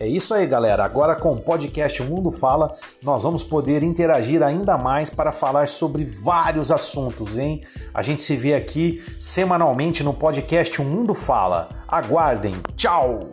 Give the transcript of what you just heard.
É isso aí, galera. Agora com o podcast O Mundo Fala, nós vamos poder interagir ainda mais para falar sobre vários assuntos, hein? A gente se vê aqui semanalmente no podcast O Mundo Fala. Aguardem. Tchau!